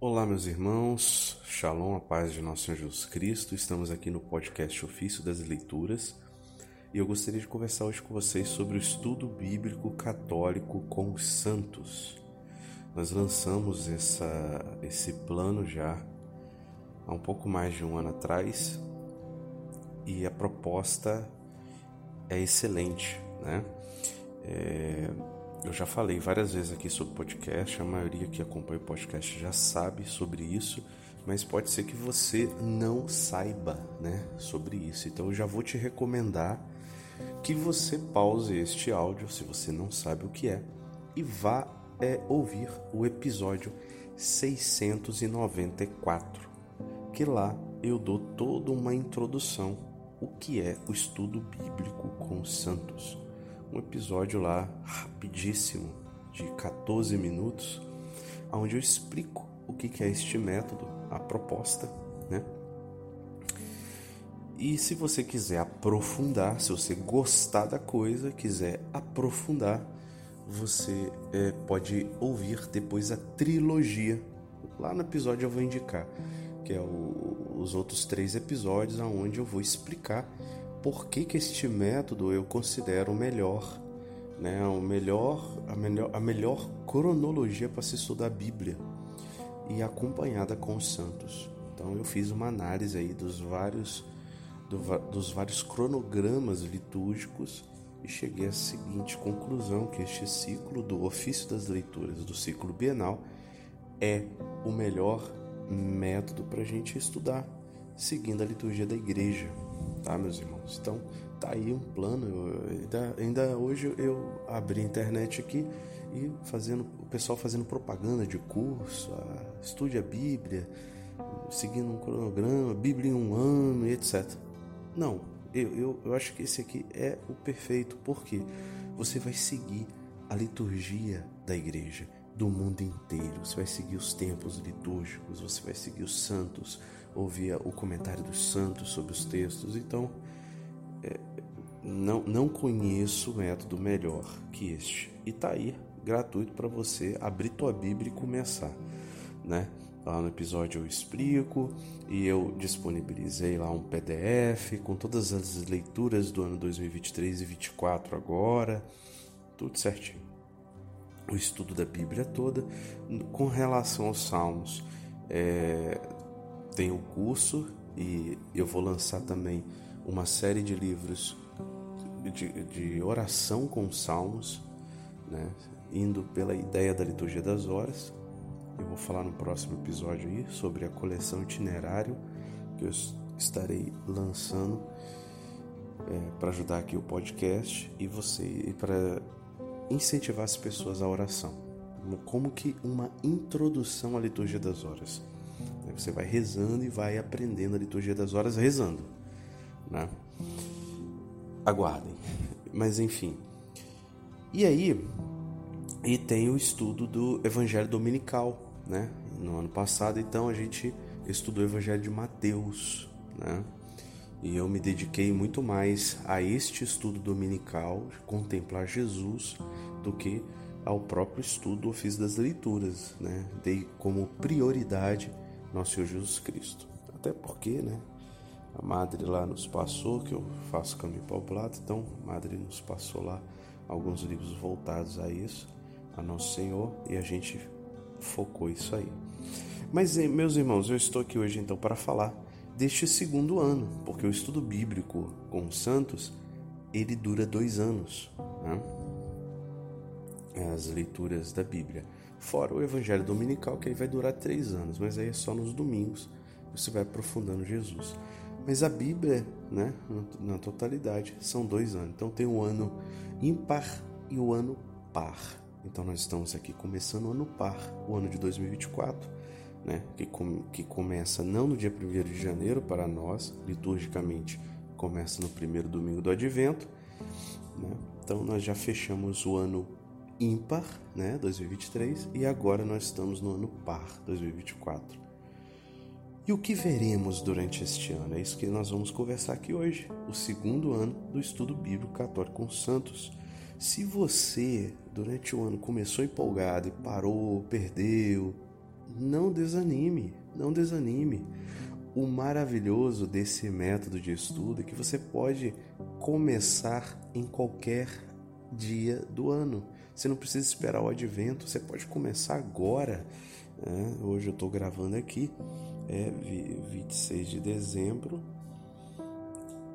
Olá, meus irmãos, Shalom, a paz de nosso Senhor Jesus Cristo. Estamos aqui no podcast Ofício das Leituras e eu gostaria de conversar hoje com vocês sobre o estudo bíblico católico com os santos. Nós lançamos essa, esse plano já há um pouco mais de um ano atrás e a proposta é excelente, né? É, eu já falei várias vezes aqui sobre podcast, a maioria que acompanha o podcast já sabe sobre isso, mas pode ser que você não saiba né, sobre isso. Então eu já vou te recomendar que você pause este áudio, se você não sabe o que é, e vá é, ouvir o episódio 694, que lá eu dou toda uma introdução o que é o estudo bíblico com os santos um episódio lá rapidíssimo de 14 minutos, onde eu explico o que é este método, a proposta, né? E se você quiser aprofundar, se você gostar da coisa, quiser aprofundar, você é, pode ouvir depois a trilogia. Lá no episódio eu vou indicar, que é o, os outros três episódios, onde eu vou explicar por que, que este método eu considero o melhor, né? o melhor, a, melhor, a melhor cronologia para se estudar a Bíblia e acompanhada com os santos. Então eu fiz uma análise aí dos vários, do, dos vários cronogramas litúrgicos e cheguei à seguinte conclusão que este ciclo do ofício das leituras do ciclo bienal é o melhor método para a gente estudar seguindo a liturgia da igreja tá, meus irmãos? Então, tá aí um plano. Eu, ainda, ainda hoje eu abri a internet aqui e fazendo o pessoal fazendo propaganda de curso, a, estude a Bíblia, seguindo um cronograma, Bíblia em um ano e etc. Não, eu, eu, eu acho que esse aqui é o perfeito, porque você vai seguir a liturgia da igreja do mundo inteiro. Você vai seguir os tempos litúrgicos, você vai seguir os santos, ouvir o comentário dos santos sobre os textos. Então, é, não, não conheço método melhor que este. E tá aí, gratuito para você abrir tua Bíblia e começar, né? Lá no episódio eu explico e eu disponibilizei lá um PDF com todas as leituras do ano 2023 e 2024 agora, tudo certinho o estudo da Bíblia toda. Com relação aos Salmos, é, tem o curso e eu vou lançar também uma série de livros de, de oração com Salmos, né, indo pela ideia da liturgia das horas. Eu vou falar no próximo episódio aí sobre a coleção itinerário que eu estarei lançando é, para ajudar aqui o podcast e você e para incentivar as pessoas à oração, como que uma introdução à liturgia das horas. Você vai rezando e vai aprendendo a liturgia das horas rezando, né? Aguardem. Mas enfim. E aí, e tem o estudo do Evangelho Dominical, né? No ano passado, então a gente estudou o Evangelho de Mateus, né? E eu me dediquei muito mais a este estudo dominical, contemplar Jesus, do que ao próprio estudo do ofício das leituras, né? Dei como prioridade nosso Senhor Jesus Cristo. Até porque, né? A madre lá nos passou, que eu faço caminho para o plato, então a madre nos passou lá alguns livros voltados a isso, a Nosso Senhor, e a gente focou isso aí. Mas, meus irmãos, eu estou aqui hoje então para falar deste segundo ano, porque o estudo bíblico com os santos ele dura dois anos, né? as leituras da Bíblia. Fora o Evangelho Dominical, que aí vai durar três anos, mas aí é só nos domingos você vai aprofundando Jesus. Mas a Bíblia, né, na totalidade, são dois anos. Então tem o ano ímpar e o ano par. Então nós estamos aqui começando o ano par, o ano de 2024 né, que, com, que começa não no dia 1 de janeiro para nós, liturgicamente começa no primeiro domingo do advento. Né? Então nós já fechamos o ano ímpar, né, 2023, e agora nós estamos no ano par, 2024. E o que veremos durante este ano? É isso que nós vamos conversar aqui hoje, o segundo ano do estudo bíblico católico com os santos. Se você, durante o ano, começou empolgado e parou, perdeu, não desanime, não desanime. O maravilhoso desse método de estudo é que você pode começar em qualquer dia do ano. Você não precisa esperar o advento, você pode começar agora. Né? Hoje eu estou gravando aqui, é 26 de dezembro,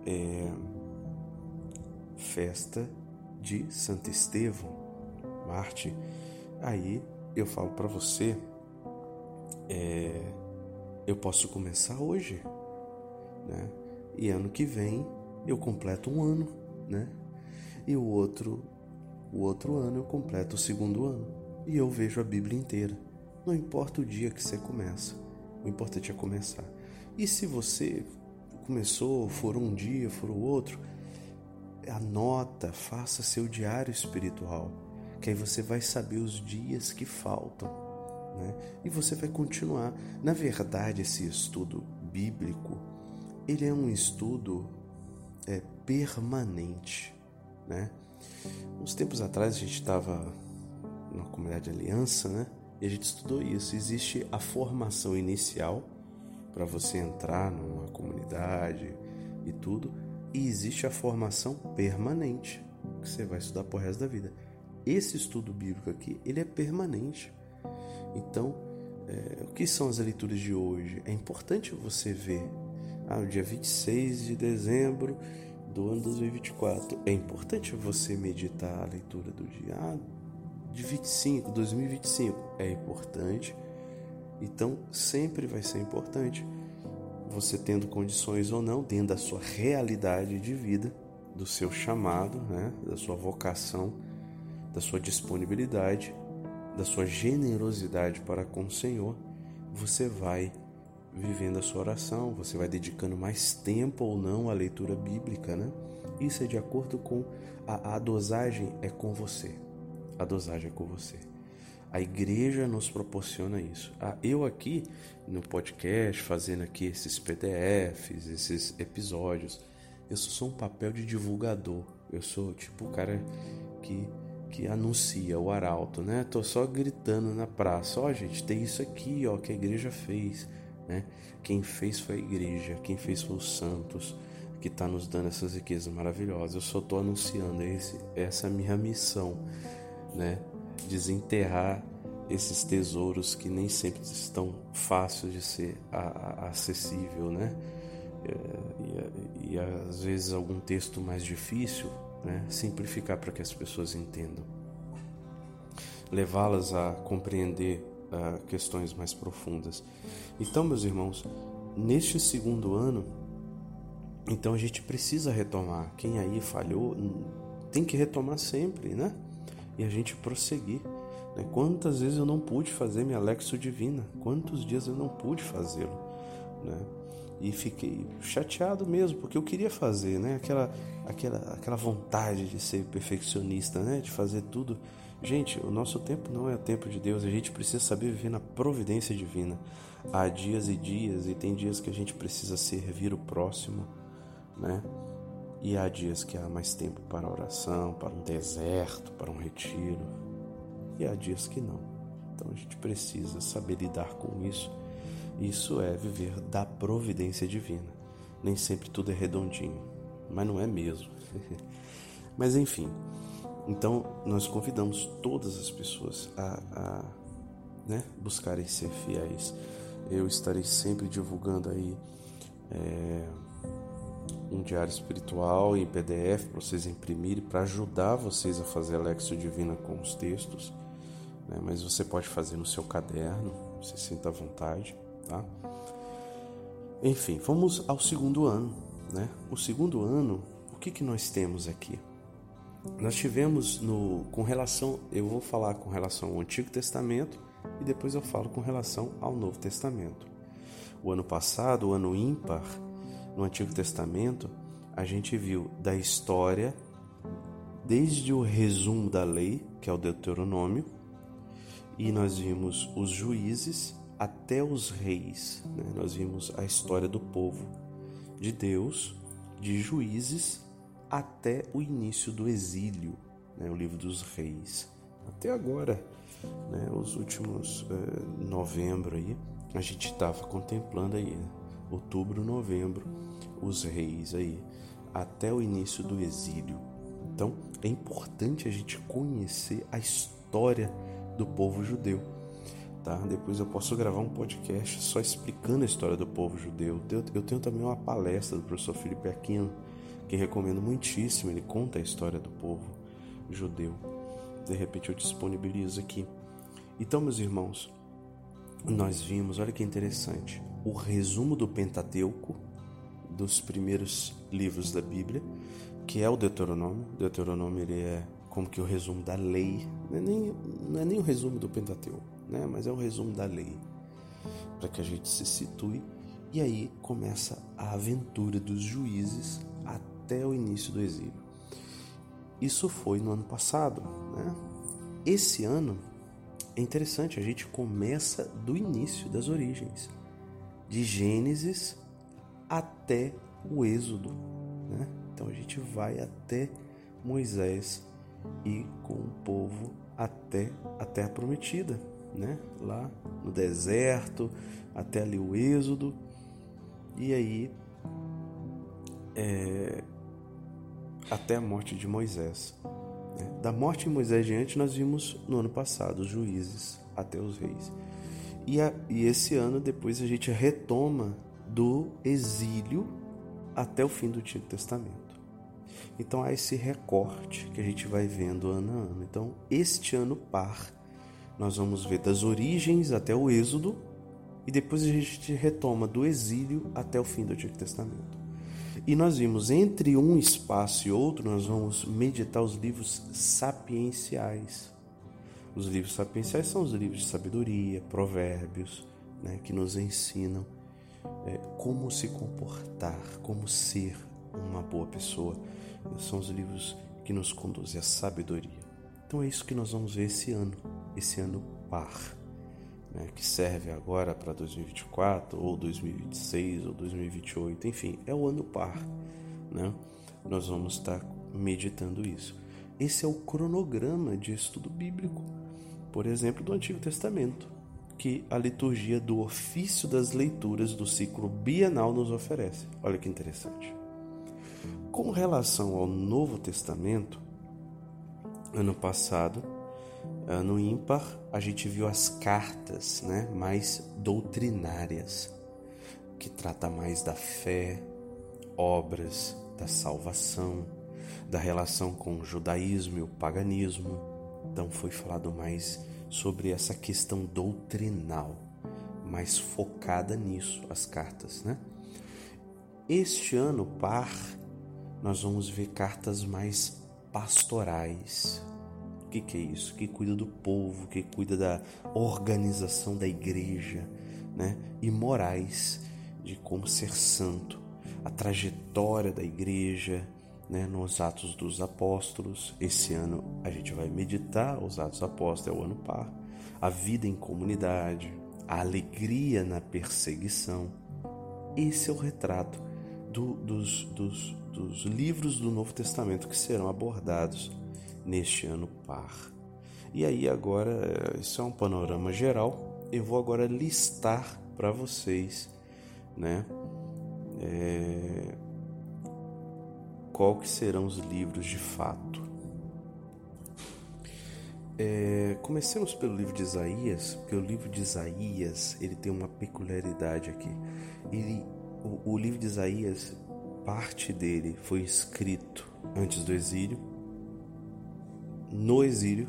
é festa de Santo Estevão, Marte. Aí eu falo para você, é, eu posso começar hoje, né? E ano que vem eu completo um ano, né? E o outro, o outro ano eu completo o segundo ano e eu vejo a Bíblia inteira. Não importa o dia que você começa, o importante é começar. E se você começou, for um dia, for o outro, anota, faça seu diário espiritual, que aí você vai saber os dias que faltam, né? E você vai continuar. Na verdade, esse estudo bíblico, ele é um estudo é, permanente, né? Uns tempos atrás a gente estava na comunidade Aliança, né? E a gente estudou isso. Existe a formação inicial para você entrar numa comunidade e tudo, e existe a formação permanente que você vai estudar por resto da vida. Esse estudo bíblico aqui, ele é permanente. Então, é, o que são as leituras de hoje? É importante você ver. Ah, o dia 26 de dezembro do ano 2024. É importante você meditar a leitura do dia ah, de 25, 2025. É importante. Então, sempre vai ser importante você tendo condições ou não, dentro da sua realidade de vida, do seu chamado, né, da sua vocação, da sua disponibilidade, da sua generosidade para com o Senhor, você vai vivendo a sua oração, você vai dedicando mais tempo ou não à leitura bíblica, né? Isso é de acordo com a, a dosagem é com você. A dosagem é com você. A igreja nos proporciona isso. Ah, eu aqui no podcast, fazendo aqui esses PDFs, esses episódios, eu sou um papel de divulgador. Eu sou tipo o cara que, que anuncia o arauto, né? Tô só gritando na praça, ó oh, gente, tem isso aqui, ó, que a igreja fez. Né? Quem fez foi a igreja, quem fez foi os santos, que está nos dando essas riquezas maravilhosas. Eu só estou anunciando esse, essa minha missão, né? desenterrar esses tesouros que nem sempre estão fáceis de ser acessível, né? E, e, e, às vezes algum texto mais difícil, né? Simplificar para que as pessoas entendam, levá-las a compreender uh, questões mais profundas. Então, meus irmãos, neste segundo ano, então a gente precisa retomar. Quem aí falhou tem que retomar sempre, né? E a gente prosseguir. Né? Quantas vezes eu não pude fazer minha Lexo Divina? Quantos dias eu não pude fazê-lo? Né? E fiquei chateado mesmo, porque eu queria fazer, né? Aquela, aquela, aquela vontade de ser perfeccionista, né? De fazer tudo Gente, o nosso tempo não é o tempo de Deus, a gente precisa saber viver na providência divina. Há dias e dias, e tem dias que a gente precisa servir o próximo, né? E há dias que há mais tempo para oração, para um deserto, para um retiro. E há dias que não. Então a gente precisa saber lidar com isso. Isso é viver da providência divina. Nem sempre tudo é redondinho, mas não é mesmo. mas enfim, então, nós convidamos todas as pessoas a, a né, buscarem ser fiéis. Eu estarei sempre divulgando aí é, um diário espiritual em PDF para vocês imprimirem, para ajudar vocês a fazer a Lexo Divina com os textos. Né, mas você pode fazer no seu caderno, se sinta à vontade, tá? Enfim, vamos ao segundo ano, né? O segundo ano, o que, que nós temos aqui? Nós tivemos no com relação, eu vou falar com relação ao Antigo Testamento e depois eu falo com relação ao Novo Testamento. O ano passado, o ano ímpar, no Antigo Testamento, a gente viu da história desde o resumo da lei, que é o Deuteronômio, e nós vimos os juízes até os reis. Né? Nós vimos a história do povo de Deus, de juízes até o início do exílio, né, o livro dos reis. Até agora, né, os últimos é, novembro aí, a gente estava contemplando aí, né, outubro, novembro, os reis aí, até o início do exílio. Então é importante a gente conhecer a história do povo judeu. Tá? Depois eu posso gravar um podcast só explicando a história do povo judeu. Eu tenho também uma palestra do professor Felipe Aquino, que recomendo muitíssimo. Ele conta a história do povo judeu. De repente eu disponibilizo aqui. Então, meus irmãos, nós vimos, olha que interessante, o resumo do Pentateuco, dos primeiros livros da Bíblia, que é o Deuteronômio. O Deuteronômio ele é como que o resumo da lei, não é nem, não é nem o resumo do Pentateuco, né? mas é o resumo da lei, para que a gente se situe. E aí começa a aventura dos juízes até o início do exílio. Isso foi no ano passado. Né? Esse ano é interessante, a gente começa do início das origens, de Gênesis até o Êxodo. Né? Então a gente vai até Moisés e com o povo até a terra prometida, né? Lá no deserto, até ali o Êxodo. E aí é, até a morte de Moisés. Né? Da morte de Moisés diante, nós vimos no ano passado os juízes até os reis. E, a, e esse ano, depois, a gente retoma do exílio até o fim do Antigo Testamento. Então há esse recorte que a gente vai vendo ano a ano. Então, este ano par, nós vamos ver das origens até o Êxodo e depois a gente retoma do exílio até o fim do Antigo Testamento. E nós vimos entre um espaço e outro, nós vamos meditar os livros sapienciais. Os livros sapienciais são os livros de sabedoria, provérbios, né, que nos ensinam é, como se comportar, como ser uma boa pessoa. São os livros que nos conduzem à sabedoria. Então é isso que nós vamos ver esse ano, esse ano par, né, que serve agora para 2024 ou 2026 ou 2028, enfim, é o ano par, né? Nós vamos estar meditando isso. Esse é o cronograma de estudo bíblico, por exemplo, do Antigo Testamento, que a liturgia do ofício das leituras do ciclo bienal nos oferece. Olha que interessante. Com relação ao Novo Testamento, ano passado, ano ímpar, a gente viu as cartas né, mais doutrinárias, que trata mais da fé, obras, da salvação, da relação com o judaísmo e o paganismo. Então foi falado mais sobre essa questão doutrinal, mais focada nisso, as cartas, né? Este ano par nós vamos ver cartas mais pastorais. Que, que é isso? Que cuida do povo, que cuida da organização da igreja, né? E morais de como ser santo, a trajetória da igreja, né? Nos Atos dos Apóstolos. Esse ano a gente vai meditar os Atos dos Apóstolos, é o ano par. A vida em comunidade, a alegria na perseguição. Esse é o retrato do, dos, dos, dos livros do Novo Testamento que serão abordados neste ano par. E aí, agora, isso é um panorama geral. Eu vou agora listar para vocês, né? É, qual que serão os livros de fato. É, comecemos pelo livro de Isaías, porque o livro de Isaías ele tem uma peculiaridade aqui. Ele, o, o livro de Isaías parte dele foi escrito antes do exílio, no exílio,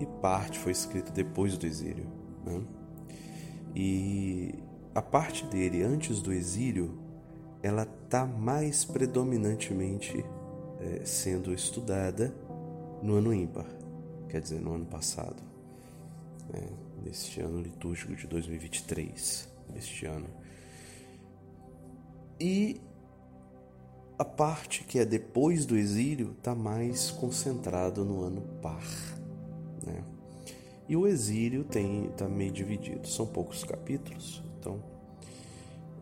e parte foi escrita depois do exílio. Né? E a parte dele antes do exílio, ela está mais predominantemente é, sendo estudada no ano ímpar, quer dizer, no ano passado, né? neste ano litúrgico de 2023, este ano. E a parte que é depois do exílio está mais concentrado no ano par. Né? E o exílio está meio dividido, são poucos capítulos, então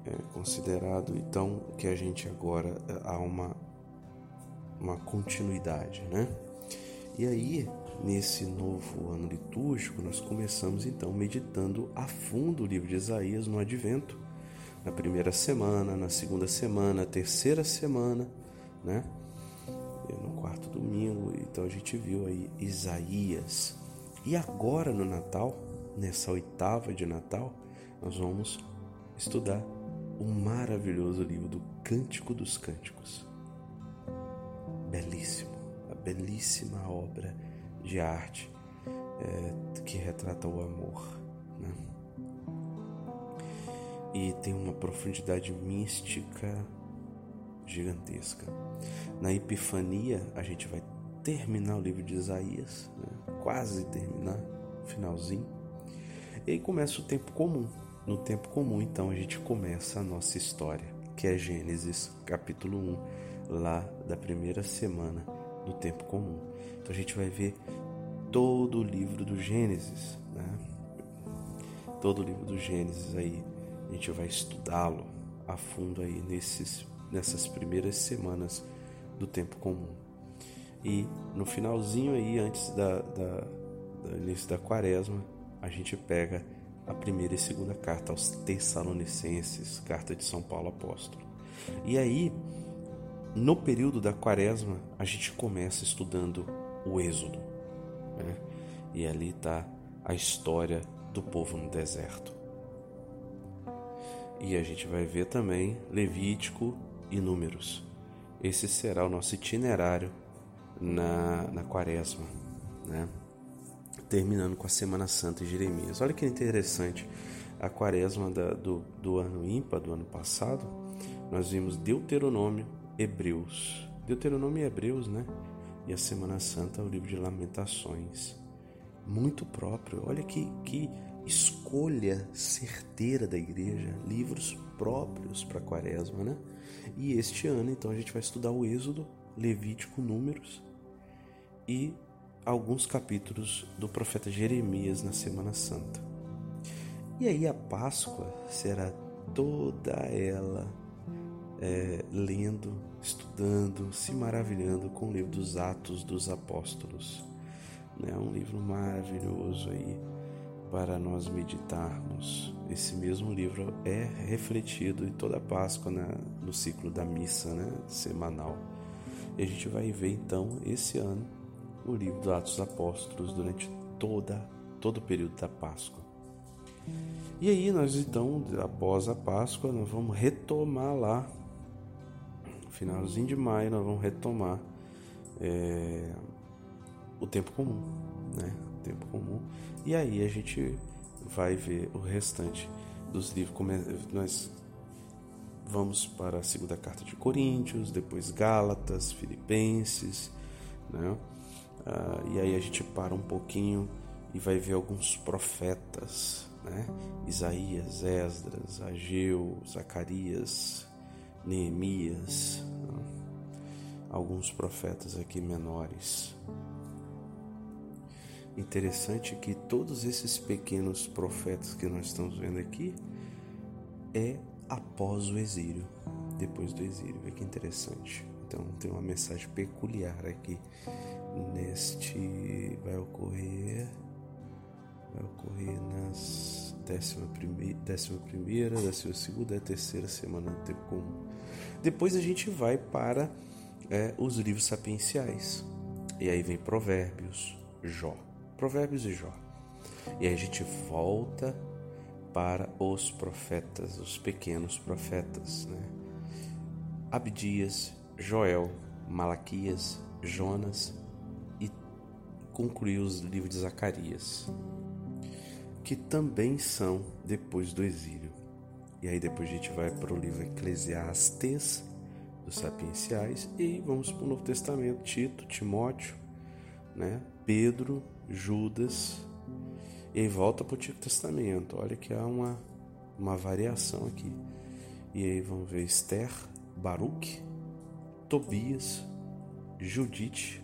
é considerado então que a gente agora é, há uma uma continuidade, né? E aí nesse novo ano litúrgico, nós começamos então meditando a fundo o livro de Isaías no advento. Na primeira semana, na segunda semana, na terceira semana, né? No quarto domingo, então a gente viu aí Isaías. E agora no Natal, nessa oitava de Natal, nós vamos estudar o maravilhoso livro do Cântico dos Cânticos. Belíssimo, a belíssima obra de arte é, que retrata o amor. Né? E tem uma profundidade mística gigantesca. Na Epifania, a gente vai terminar o livro de Isaías, né? quase terminar, finalzinho. E aí começa o tempo comum. No tempo comum, então, a gente começa a nossa história, que é Gênesis capítulo 1, lá da primeira semana do tempo comum. Então a gente vai ver todo o livro do Gênesis, né? Todo o livro do Gênesis aí, a gente vai estudá-lo a fundo aí nesses, nessas primeiras semanas do tempo comum. E no finalzinho aí, antes da, da, do início da quaresma, a gente pega a primeira e segunda carta aos Tessalonicenses, carta de São Paulo Apóstolo. E aí, no período da quaresma, a gente começa estudando o Êxodo. Né? E ali está a história do povo no deserto. E a gente vai ver também Levítico e Números. Esse será o nosso itinerário na, na quaresma. Né? terminando com a Semana Santa de Jeremias. Olha que interessante, a quaresma da, do, do ano ímpar, do ano passado, nós vimos Deuteronômio, Hebreus. Deuteronômio e Hebreus, né? E a Semana Santa, o livro de Lamentações. Muito próprio. Olha que, que escolha certeira da igreja, livros próprios para quaresma, né? E este ano, então, a gente vai estudar o Êxodo, Levítico, Números e alguns capítulos do profeta Jeremias na Semana Santa. E aí a Páscoa será toda ela é, lendo, estudando, se maravilhando com o livro dos Atos dos Apóstolos. É né? um livro maravilhoso aí para nós meditarmos. Esse mesmo livro é refletido em toda a Páscoa né? no ciclo da missa né? semanal. E a gente vai ver então esse ano o livro dos Atos Apóstolos durante toda, todo o período da Páscoa. E aí nós então, após a Páscoa, nós vamos retomar lá, finalzinho de maio, nós vamos retomar é, o tempo comum, né? O tempo comum. E aí a gente vai ver o restante dos livros. Nós vamos para a segunda carta de Coríntios, depois Gálatas, Filipenses, né? Uh, e aí a gente para um pouquinho e vai ver alguns profetas, né? Isaías, Esdras, Ageu, Zacarias, Neemias, uh, alguns profetas aqui menores. Interessante que todos esses pequenos profetas que nós estamos vendo aqui é após o exílio, depois do exílio. Olha que interessante. Então tem uma mensagem peculiar aqui neste vai ocorrer vai ocorrer nas décima primeira, décima primeira, décima segunda e terceira semana do tempo comum. Depois a gente vai para é, os livros sapienciais e aí vem Provérbios, Jó, Provérbios e Jó. E aí a gente volta para os profetas, os pequenos profetas, né? Abdias, Joel, Malaquias, Jonas e concluiu os livros de Zacarias, que também são depois do exílio. E aí depois a gente vai para o livro Eclesiastes, dos sapienciais, e vamos para o Novo Testamento, Tito, Timóteo, né? Pedro, Judas, e aí volta para o Antigo Testamento. Olha que há uma, uma variação aqui. E aí vamos ver Esther, Baruch, Tobias, Judite,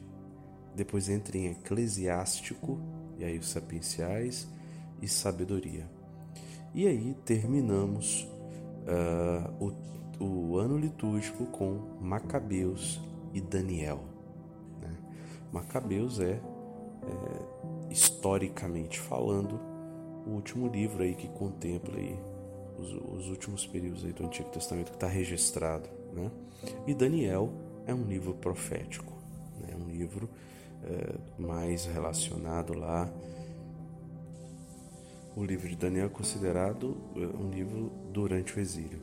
depois entra em Eclesiástico, e aí os sapienciais e sabedoria. E aí terminamos uh, o, o, ano litúrgico com Macabeus e Daniel. Né? Macabeus é é, historicamente falando, o último livro aí que contempla aí os, os últimos períodos aí do Antigo Testamento que está registrado, né? E Daniel é um livro profético, né? é um livro é, mais relacionado lá. O livro de Daniel é considerado é, um livro durante o exílio.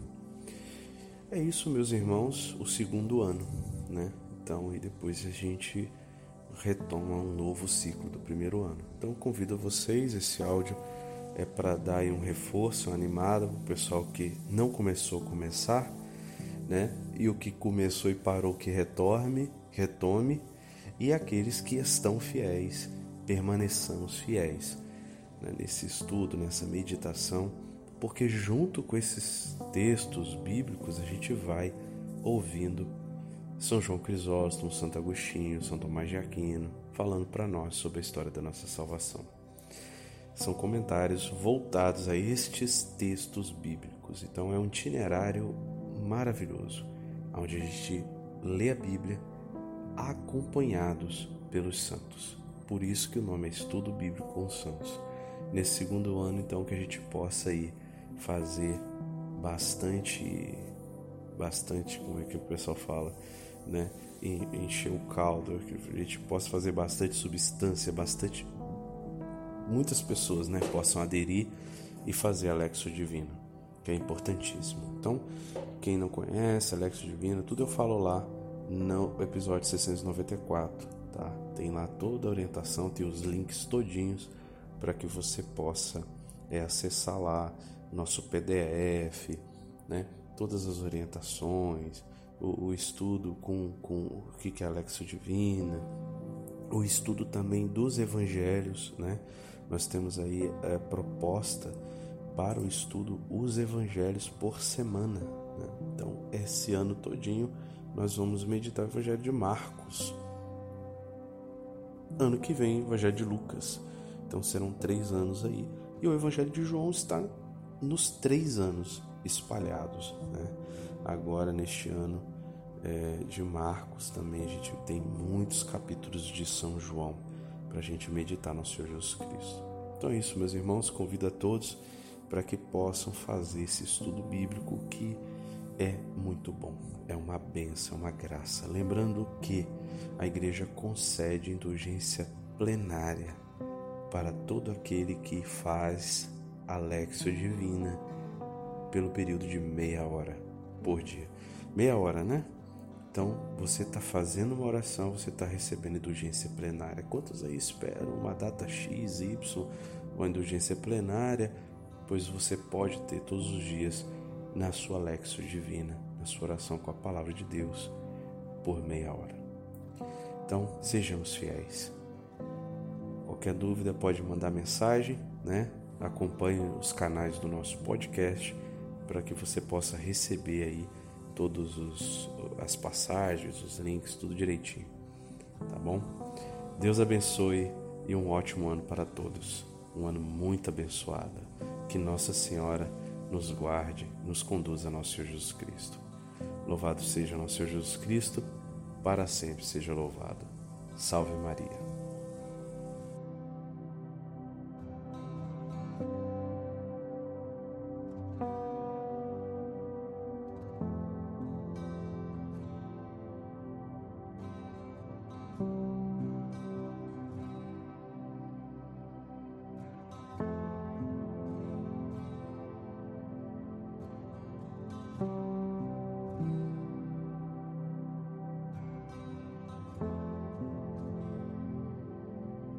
É isso, meus irmãos, o segundo ano, né? Então, e depois a gente retoma um novo ciclo do primeiro ano. Então, convido vocês, esse áudio é para dar um reforço, uma animada para o pessoal que não começou a começar, né? E o que começou e parou que retorne, retome, e aqueles que estão fiéis, permaneçamos fiéis né? nesse estudo, nessa meditação, porque junto com esses textos bíblicos a gente vai ouvindo São João Crisóstomo, Santo Agostinho, São Tomás de Aquino, falando para nós sobre a história da nossa salvação. São comentários voltados a estes textos bíblicos. Então é um itinerário maravilhoso, onde a gente lê a Bíblia acompanhados pelos santos. Por isso que o nome é Estudo Bíblico com os Santos. Nesse segundo ano, então, que a gente possa aí fazer bastante, bastante, como é que o pessoal fala, né? Encher o caldo, que a gente possa fazer bastante substância, bastante muitas pessoas né, possam aderir e fazer Alexo Divino, que é importantíssimo. Então, quem não conhece Alexo Divino, tudo eu falo lá no episódio 694, tá? Tem lá toda a orientação, tem os links todinhos para que você possa é, acessar lá nosso PDF, né? Todas as orientações, o, o estudo com, com o que é Alexo Divina, o estudo também dos evangelhos, né? Nós temos aí a é, proposta para o estudo os evangelhos por semana. Né? Então, esse ano todinho nós vamos meditar o evangelho de Marcos. Ano que vem, o evangelho de Lucas. Então serão três anos aí. E o evangelho de João está nos três anos espalhados. Né? Agora, neste ano é, de Marcos, também a gente tem muitos capítulos de São João para a gente meditar no Senhor Jesus Cristo. Então é isso, meus irmãos. Convido a todos para que possam fazer esse estudo bíblico que é muito bom, é uma benção, é uma graça. Lembrando que a igreja concede indulgência plenária para todo aquele que faz a Lexio Divina pelo período de meia hora por dia. Meia hora, né? Então, você está fazendo uma oração, você está recebendo indulgência plenária. Quantos aí esperam uma data X, Y, ou indulgência plenária? Pois você pode ter todos os dias na sua Lexo Divina, na sua oração com a palavra de Deus, por meia hora. Então, sejamos fiéis. Qualquer dúvida pode mandar mensagem, né? Acompanhe os canais do nosso podcast para que você possa receber aí todas as passagens, os links, tudo direitinho. Tá bom? Deus abençoe e um ótimo ano para todos. Um ano muito abençoado. Que Nossa Senhora nos guarde, nos conduza a nosso Senhor Jesus Cristo. Louvado seja nosso Senhor Jesus Cristo, para sempre seja louvado. Salve Maria.